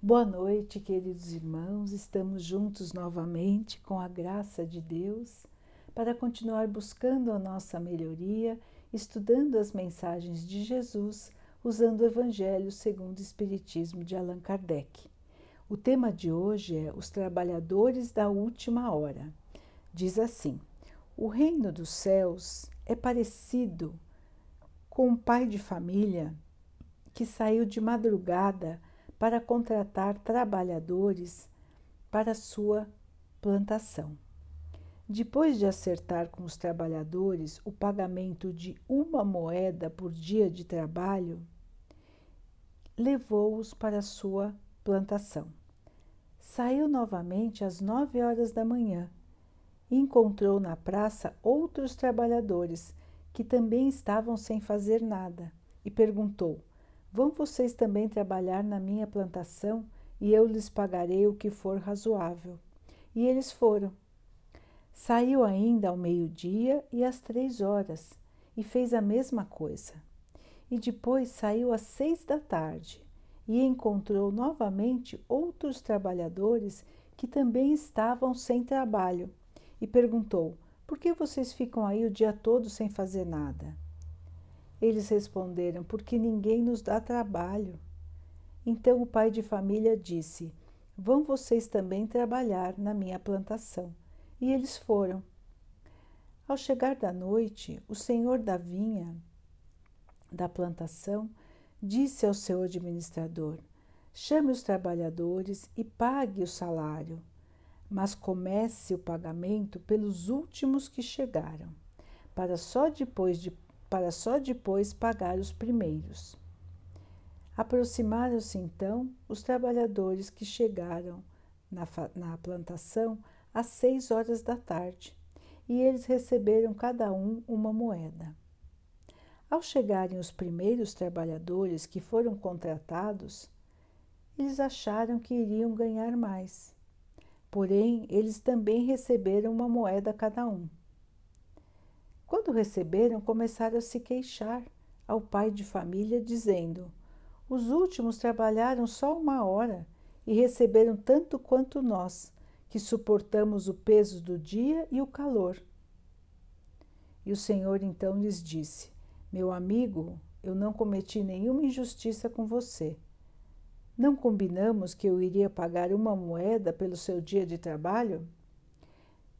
Boa noite, queridos irmãos. Estamos juntos novamente com a graça de Deus para continuar buscando a nossa melhoria, estudando as mensagens de Jesus, usando o Evangelho segundo o Espiritismo de Allan Kardec. O tema de hoje é Os Trabalhadores da Última Hora. Diz assim: O reino dos céus é parecido com um pai de família que saiu de madrugada para contratar trabalhadores para sua plantação. Depois de acertar com os trabalhadores o pagamento de uma moeda por dia de trabalho, levou-os para sua plantação. Saiu novamente às nove horas da manhã e encontrou na praça outros trabalhadores que também estavam sem fazer nada e perguntou: Vão vocês também trabalhar na minha plantação e eu lhes pagarei o que for razoável. E eles foram. Saiu ainda ao meio-dia e às três horas e fez a mesma coisa. E depois saiu às seis da tarde e encontrou novamente outros trabalhadores que também estavam sem trabalho e perguntou: Por que vocês ficam aí o dia todo sem fazer nada? Eles responderam: Porque ninguém nos dá trabalho. Então o pai de família disse: Vão vocês também trabalhar na minha plantação. E eles foram. Ao chegar da noite, o senhor da vinha, da plantação, disse ao seu administrador: Chame os trabalhadores e pague o salário, mas comece o pagamento pelos últimos que chegaram, para só depois de para só depois pagar os primeiros. Aproximaram-se então os trabalhadores que chegaram na, na, plantação às seis horas da tarde e eles receberam cada um uma moeda. Ao chegarem os primeiros trabalhadores que foram contratados, eles acharam que iriam ganhar mais. Porém, eles também receberam uma moeda cada um. Quando receberam, começaram a se queixar ao pai de família, dizendo: Os últimos trabalharam só uma hora e receberam tanto quanto nós, que suportamos o peso do dia e o calor. E o Senhor então lhes disse: Meu amigo, eu não cometi nenhuma injustiça com você. Não combinamos que eu iria pagar uma moeda pelo seu dia de trabalho?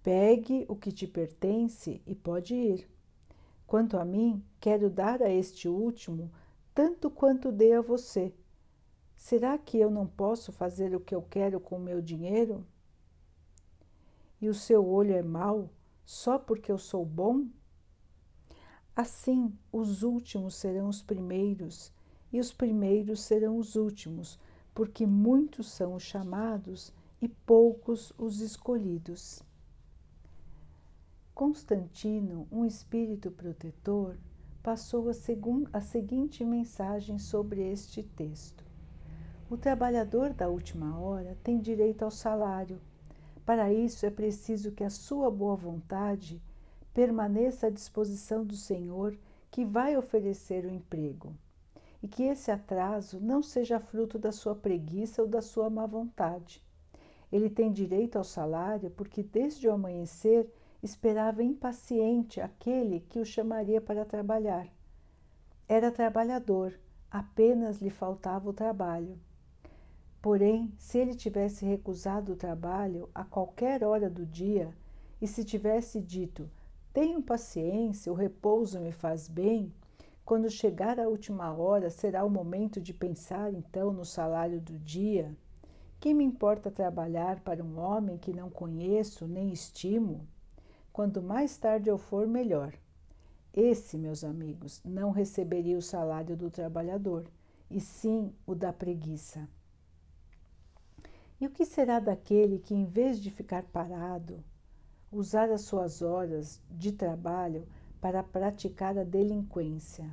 Pegue o que te pertence e pode ir. Quanto a mim, quero dar a este último tanto quanto dei a você. Será que eu não posso fazer o que eu quero com o meu dinheiro? E o seu olho é mau só porque eu sou bom? Assim, os últimos serão os primeiros, e os primeiros serão os últimos, porque muitos são os chamados e poucos os escolhidos. Constantino, um espírito protetor, passou a, a seguinte mensagem sobre este texto: O trabalhador da última hora tem direito ao salário. Para isso é preciso que a sua boa vontade permaneça à disposição do Senhor que vai oferecer o emprego, e que esse atraso não seja fruto da sua preguiça ou da sua má vontade. Ele tem direito ao salário porque desde o amanhecer esperava impaciente aquele que o chamaria para trabalhar. Era trabalhador, apenas lhe faltava o trabalho. Porém, se ele tivesse recusado o trabalho a qualquer hora do dia e se tivesse dito: Tenho paciência, o repouso me faz bem, quando chegar a última hora será o momento de pensar então no salário do dia. Que me importa trabalhar para um homem que não conheço nem estimo? Quanto mais tarde eu for, melhor. Esse, meus amigos, não receberia o salário do trabalhador, e sim o da preguiça. E o que será daquele que, em vez de ficar parado, usar as suas horas de trabalho para praticar a delinquência,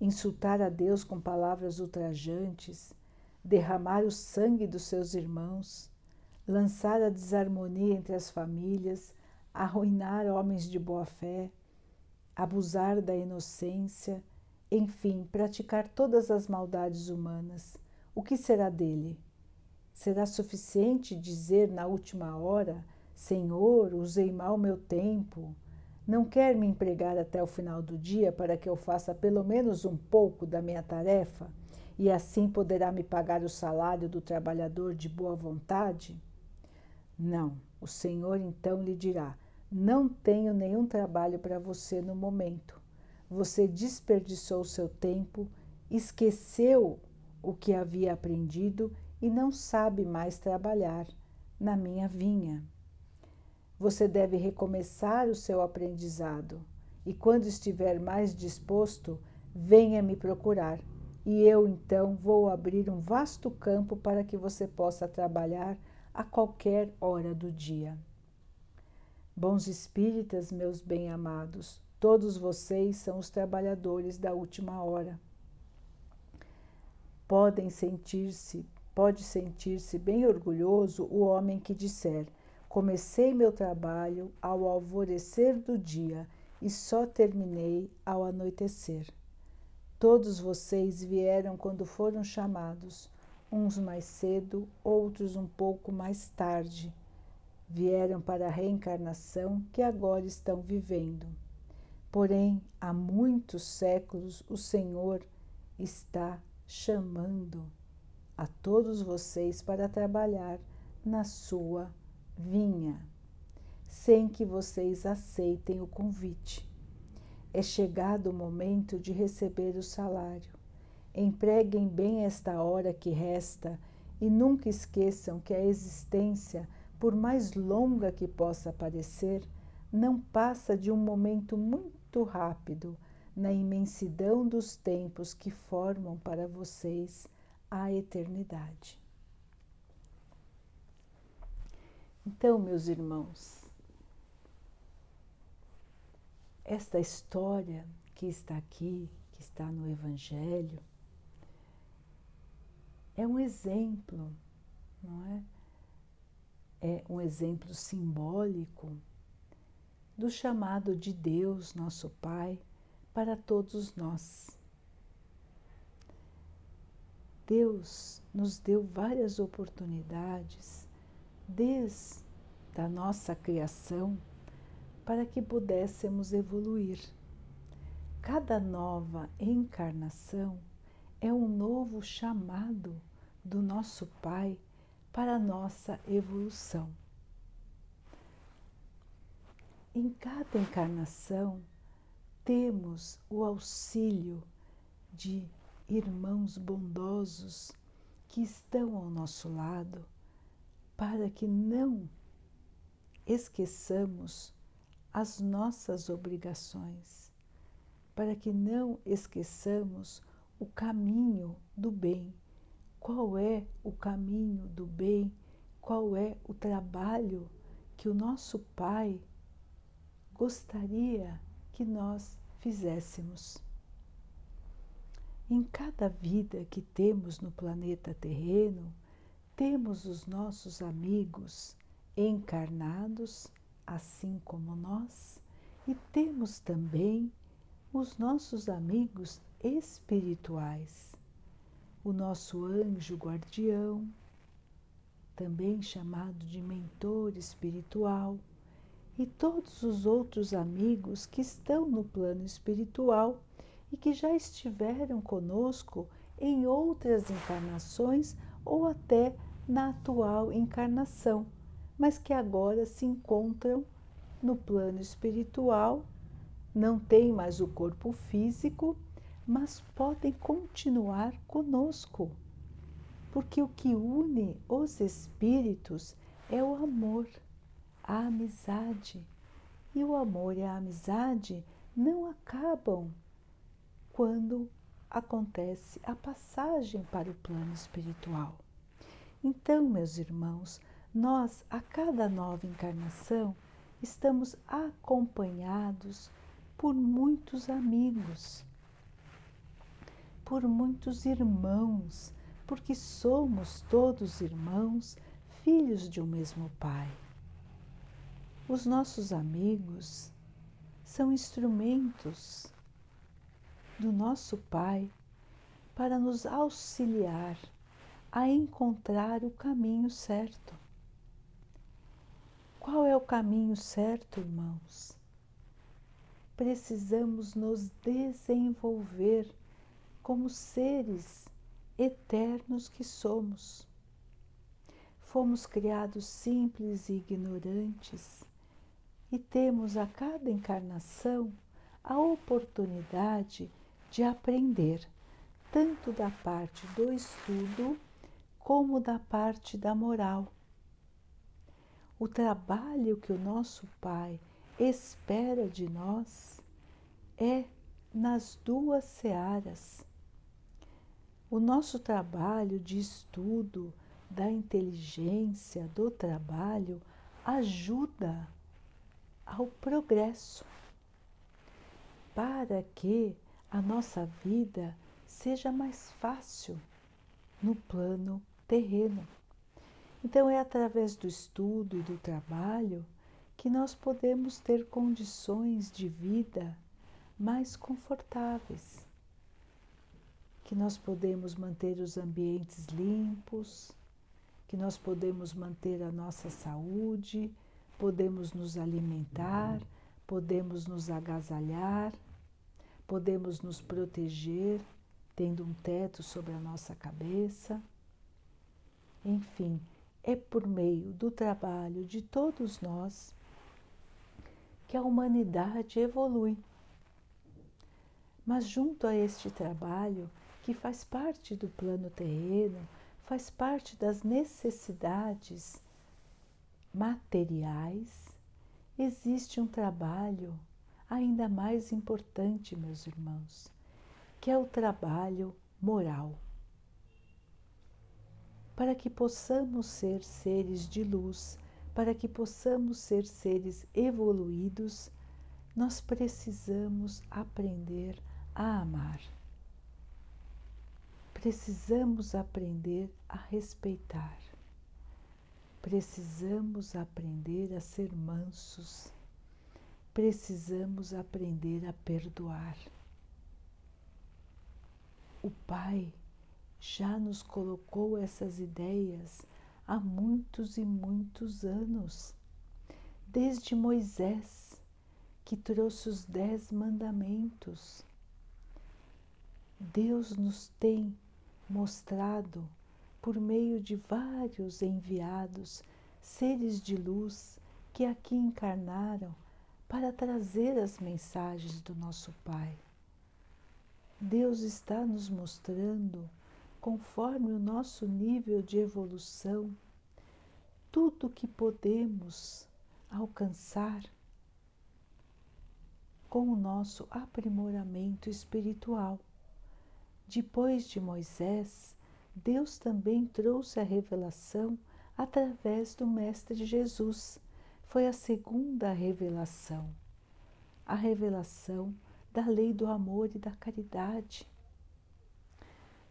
insultar a Deus com palavras ultrajantes, derramar o sangue dos seus irmãos, lançar a desarmonia entre as famílias, arruinar homens de boa fé, abusar da inocência, enfim, praticar todas as maldades humanas. o que será dele? Será suficiente dizer na última hora: Senhor, usei mal meu tempo. Não quer me empregar até o final do dia para que eu faça pelo menos um pouco da minha tarefa e assim poderá me pagar o salário do trabalhador de boa vontade? Não, o Senhor então lhe dirá: Não tenho nenhum trabalho para você no momento. Você desperdiçou seu tempo, esqueceu o que havia aprendido e não sabe mais trabalhar na minha vinha. Você deve recomeçar o seu aprendizado e, quando estiver mais disposto, venha me procurar e eu então vou abrir um vasto campo para que você possa trabalhar a qualquer hora do dia. Bons espíritas, meus bem-amados, todos vocês são os trabalhadores da última hora. Podem sentir-se Pode sentir-se bem orgulhoso o homem que disser: Comecei meu trabalho ao alvorecer do dia e só terminei ao anoitecer. Todos vocês vieram quando foram chamados, uns mais cedo, outros um pouco mais tarde. Vieram para a reencarnação que agora estão vivendo. Porém, há muitos séculos o Senhor está chamando a todos vocês para trabalhar na sua vinha, sem que vocês aceitem o convite. É chegado o momento de receber o salário. Empreguem bem esta hora que resta e nunca esqueçam que a existência, por mais longa que possa parecer, não passa de um momento muito rápido na imensidão dos tempos que formam para vocês a eternidade. Então, meus irmãos, esta história que está aqui, que está no Evangelho, é um exemplo, não é? É um exemplo simbólico do chamado de Deus, nosso Pai, para todos nós. Deus nos deu várias oportunidades desde a nossa criação para que pudéssemos evoluir. Cada nova encarnação é um novo chamado do nosso Pai para a nossa evolução. Em cada encarnação, temos o auxílio de irmãos bondosos que estão ao nosso lado, para que não esqueçamos as nossas obrigações, para que não esqueçamos o caminho do bem. Qual é o caminho do bem? Qual é o trabalho que o nosso Pai gostaria que nós fizéssemos? Em cada vida que temos no planeta terreno, temos os nossos amigos encarnados, assim como nós, e temos também os nossos amigos espirituais, o nosso anjo guardião, também chamado de mentor espiritual, e todos os outros amigos que estão no plano espiritual e que já estiveram conosco em outras encarnações ou até na atual encarnação, mas que agora se encontram no plano espiritual, não têm mais o corpo físico, mas podem continuar conosco. Porque o que une os espíritos é o amor, a amizade. E o amor e a amizade não acabam quando acontece a passagem para o plano espiritual. Então, meus irmãos, nós a cada nova encarnação estamos acompanhados por muitos amigos, por muitos irmãos, porque somos todos irmãos, filhos de um mesmo Pai. Os nossos amigos são instrumentos do nosso Pai para nos auxiliar a encontrar o caminho certo. Qual é o caminho certo, irmãos? Precisamos nos desenvolver como seres eternos que somos. Fomos criados simples e ignorantes e temos a cada encarnação a oportunidade de aprender, tanto da parte do estudo como da parte da moral. O trabalho que o nosso Pai espera de nós é nas duas searas. O nosso trabalho de estudo, da inteligência, do trabalho, ajuda ao progresso, para que a nossa vida seja mais fácil no plano terreno. Então, é através do estudo e do trabalho que nós podemos ter condições de vida mais confortáveis, que nós podemos manter os ambientes limpos, que nós podemos manter a nossa saúde, podemos nos alimentar, podemos nos agasalhar, podemos nos proteger, tendo um teto sobre a nossa cabeça. Enfim, é por meio do trabalho de todos nós que a humanidade evolui. Mas, junto a este trabalho, que faz parte do plano terreno, faz parte das necessidades materiais, existe um trabalho ainda mais importante, meus irmãos, que é o trabalho moral. Para que possamos ser seres de luz, para que possamos ser seres evoluídos, nós precisamos aprender a amar precisamos aprender a respeitar, precisamos aprender a ser mansos, precisamos aprender a perdoar. O Pai já nos colocou essas ideias há muitos e muitos anos, desde Moisés, que trouxe os Dez Mandamentos. Deus nos tem mostrado por meio de vários enviados, seres de luz que aqui encarnaram para trazer as mensagens do nosso Pai. Deus está nos mostrando, conforme o nosso nível de evolução, tudo que podemos alcançar com o nosso aprimoramento espiritual. Depois de Moisés, Deus também trouxe a revelação através do Mestre Jesus. Foi a segunda revelação, a revelação da lei do amor e da caridade.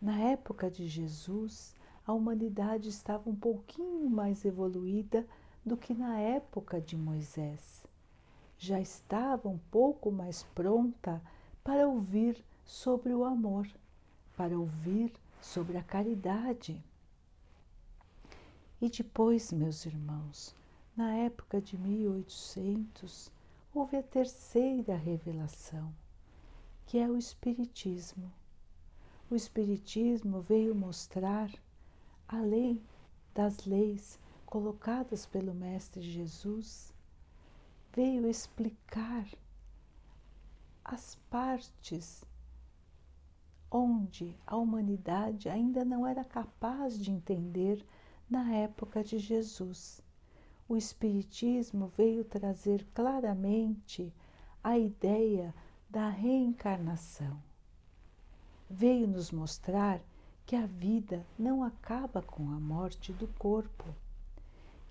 Na época de Jesus, a humanidade estava um pouquinho mais evoluída do que na época de Moisés. Já estava um pouco mais pronta para ouvir sobre o amor para ouvir sobre a caridade. E depois, meus irmãos, na época de 1800, houve a terceira revelação, que é o Espiritismo. O Espiritismo veio mostrar, além das leis colocadas pelo Mestre Jesus, veio explicar as partes onde a humanidade ainda não era capaz de entender na época de Jesus. O Espiritismo veio trazer claramente a ideia da reencarnação. Veio nos mostrar que a vida não acaba com a morte do corpo,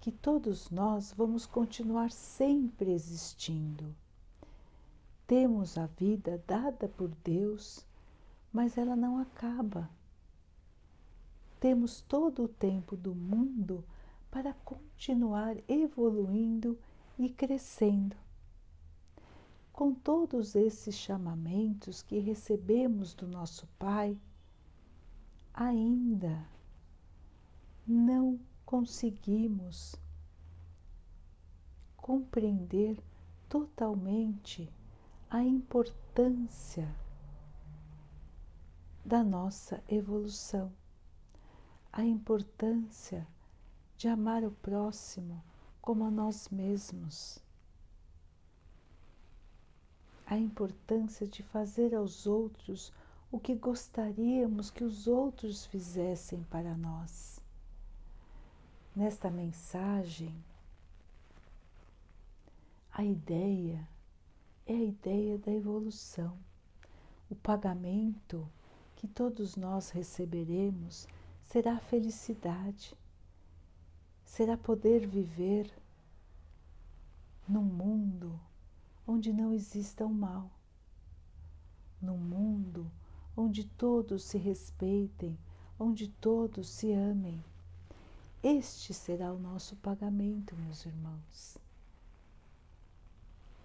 que todos nós vamos continuar sempre existindo. Temos a vida dada por Deus mas ela não acaba. Temos todo o tempo do mundo para continuar evoluindo e crescendo. Com todos esses chamamentos que recebemos do nosso Pai, ainda não conseguimos compreender totalmente a importância da nossa evolução, a importância de amar o próximo como a nós mesmos, a importância de fazer aos outros o que gostaríamos que os outros fizessem para nós. Nesta mensagem, a ideia é a ideia da evolução. O pagamento que todos nós receberemos será felicidade, será poder viver num mundo onde não exista o mal, num mundo onde todos se respeitem, onde todos se amem. Este será o nosso pagamento, meus irmãos.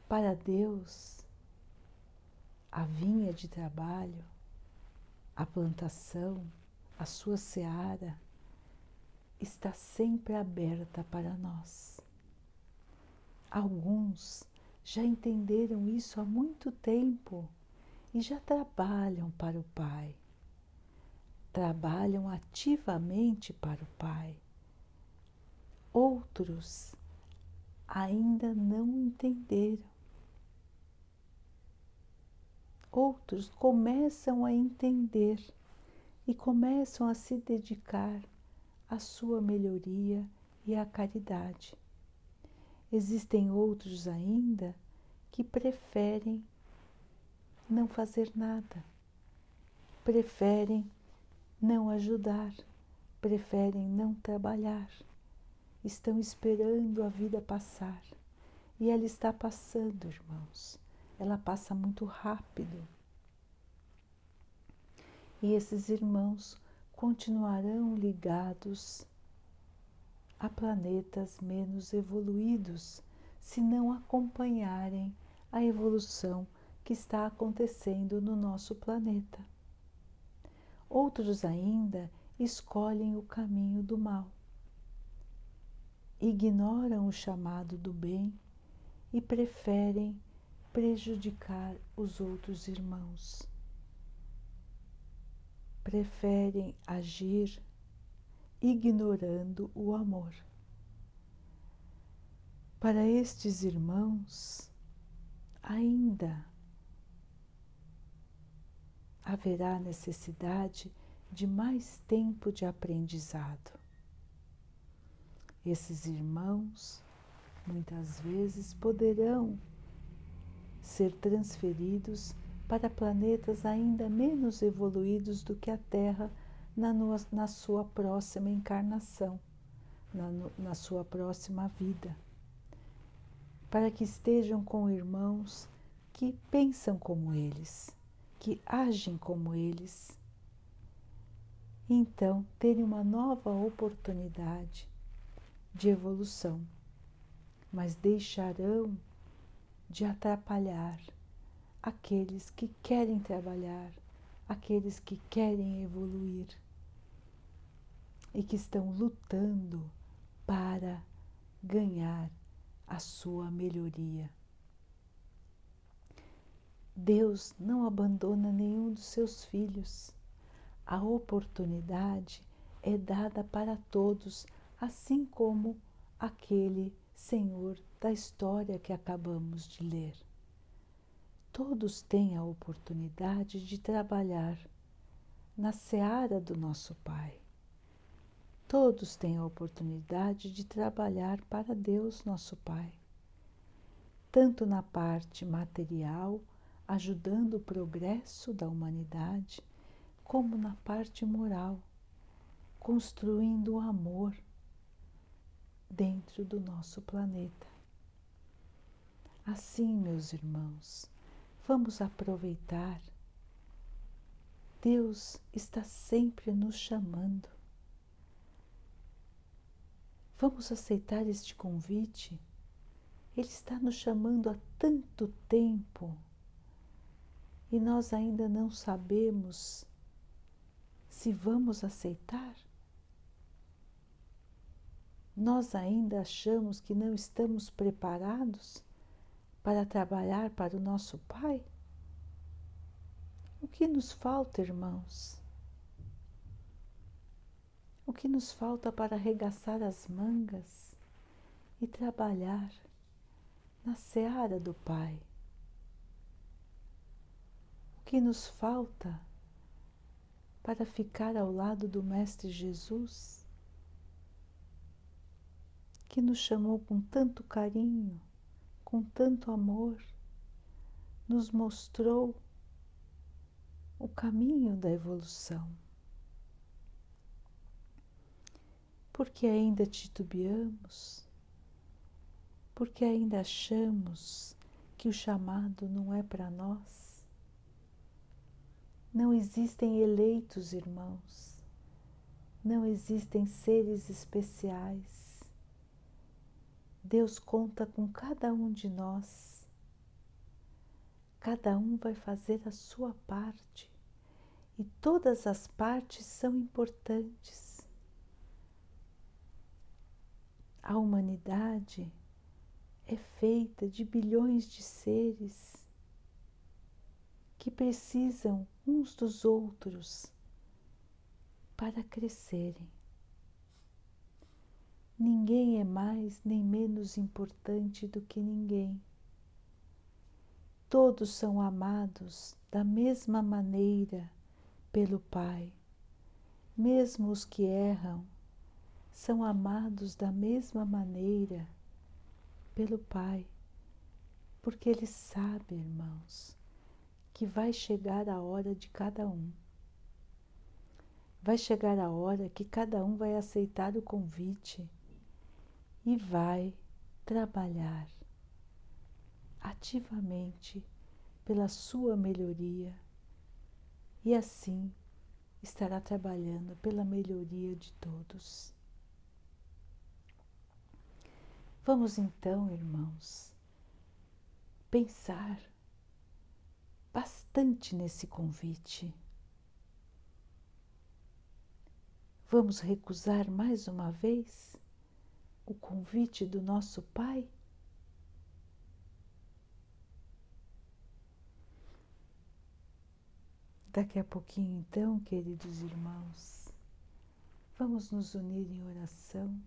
Para Deus, a vinha de trabalho, a plantação, a sua seara está sempre aberta para nós. Alguns já entenderam isso há muito tempo e já trabalham para o Pai. Trabalham ativamente para o Pai. Outros ainda não entenderam outros começam a entender e começam a se dedicar à sua melhoria e à caridade. Existem outros ainda que preferem não fazer nada, preferem não ajudar, preferem não trabalhar, estão esperando a vida passar. E ela está passando, irmãos ela passa muito rápido. E esses irmãos continuarão ligados a planetas menos evoluídos se não acompanharem a evolução que está acontecendo no nosso planeta. Outros ainda escolhem o caminho do mal, ignoram o chamado do bem e preferem prejudicar os outros irmãos. Preferem agir ignorando o amor. Para estes irmãos, ainda haverá necessidade de mais tempo de aprendizado. Esses irmãos muitas vezes poderão ser transferidos para planetas ainda menos evoluídos do que a Terra na, na sua próxima encarnação, na, na sua próxima vida, para que estejam com irmãos que pensam como eles, que agem como eles. Então, terem uma nova oportunidade de evolução, mas deixarão de atrapalhar aqueles que querem trabalhar, aqueles que querem evoluir e que estão lutando para ganhar a sua melhoria. Deus não abandona nenhum dos seus filhos. A oportunidade é dada para todos, assim como aquele Senhor da história que acabamos de ler. Todos têm a oportunidade de trabalhar na seara do nosso Pai. Todos têm a oportunidade de trabalhar para Deus, nosso Pai, tanto na parte material, ajudando o progresso da humanidade, como na parte moral, construindo o amor dentro do nosso planeta. Assim, meus irmãos, vamos aproveitar. Deus está sempre nos chamando. Vamos aceitar este convite? Ele está nos chamando há tanto tempo e nós ainda não sabemos se vamos aceitar. Nós ainda achamos que não estamos preparados para trabalhar para o nosso Pai? O que nos falta, irmãos? O que nos falta para arregaçar as mangas e trabalhar na seara do Pai? O que nos falta para ficar ao lado do Mestre Jesus, que nos chamou com tanto carinho, com tanto amor, nos mostrou o caminho da evolução. Porque ainda titubeamos, porque ainda achamos que o chamado não é para nós. Não existem eleitos, irmãos, não existem seres especiais. Deus conta com cada um de nós. Cada um vai fazer a sua parte e todas as partes são importantes. A humanidade é feita de bilhões de seres que precisam uns dos outros para crescerem. Ninguém é mais nem menos importante do que ninguém. Todos são amados da mesma maneira pelo Pai. Mesmo os que erram são amados da mesma maneira pelo Pai, porque Ele sabe, irmãos, que vai chegar a hora de cada um. Vai chegar a hora que cada um vai aceitar o convite e vai trabalhar ativamente pela sua melhoria e assim estará trabalhando pela melhoria de todos. Vamos então, irmãos, pensar bastante nesse convite. Vamos recusar mais uma vez o convite do nosso Pai? Daqui a pouquinho, então, queridos irmãos, vamos nos unir em oração,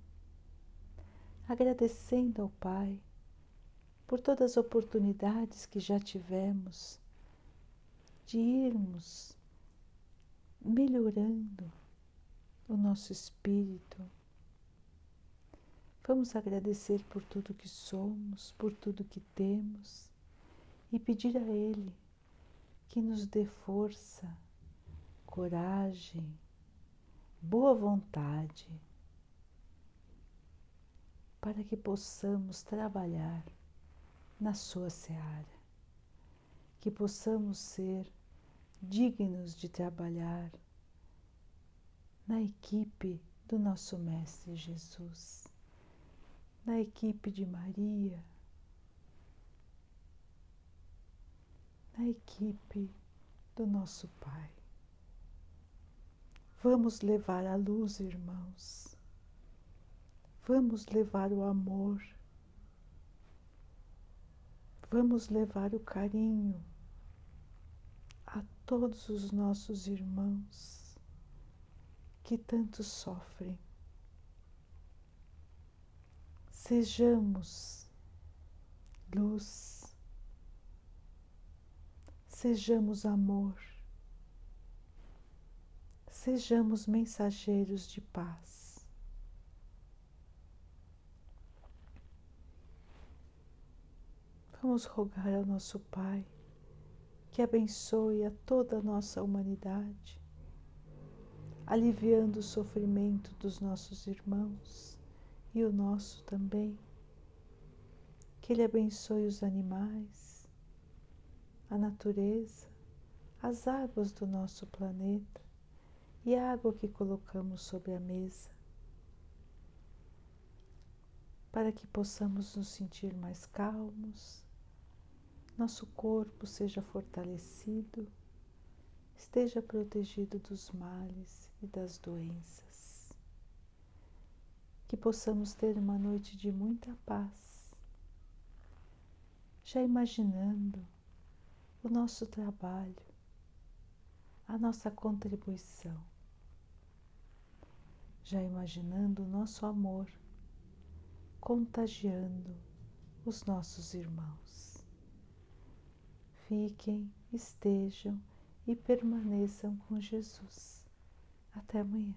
agradecendo ao Pai por todas as oportunidades que já tivemos de irmos melhorando o nosso espírito. Vamos agradecer por tudo que somos, por tudo que temos e pedir a Ele que nos dê força, coragem, boa vontade, para que possamos trabalhar na Sua seara, que possamos ser dignos de trabalhar na equipe do nosso Mestre Jesus, na equipe de Maria na equipe do nosso Pai. Vamos levar a luz, irmãos. Vamos levar o amor. Vamos levar o carinho a todos os nossos irmãos que tanto sofrem. Sejamos luz Sejamos amor, sejamos mensageiros de paz. Vamos rogar ao nosso Pai que abençoe a toda a nossa humanidade, aliviando o sofrimento dos nossos irmãos e o nosso também. Que Ele abençoe os animais, a natureza, as águas do nosso planeta e a água que colocamos sobre a mesa, para que possamos nos sentir mais calmos, nosso corpo seja fortalecido, esteja protegido dos males e das doenças. Que possamos ter uma noite de muita paz. Já imaginando o nosso trabalho, a nossa contribuição, já imaginando o nosso amor contagiando os nossos irmãos. Fiquem, estejam e permaneçam com Jesus. Até amanhã.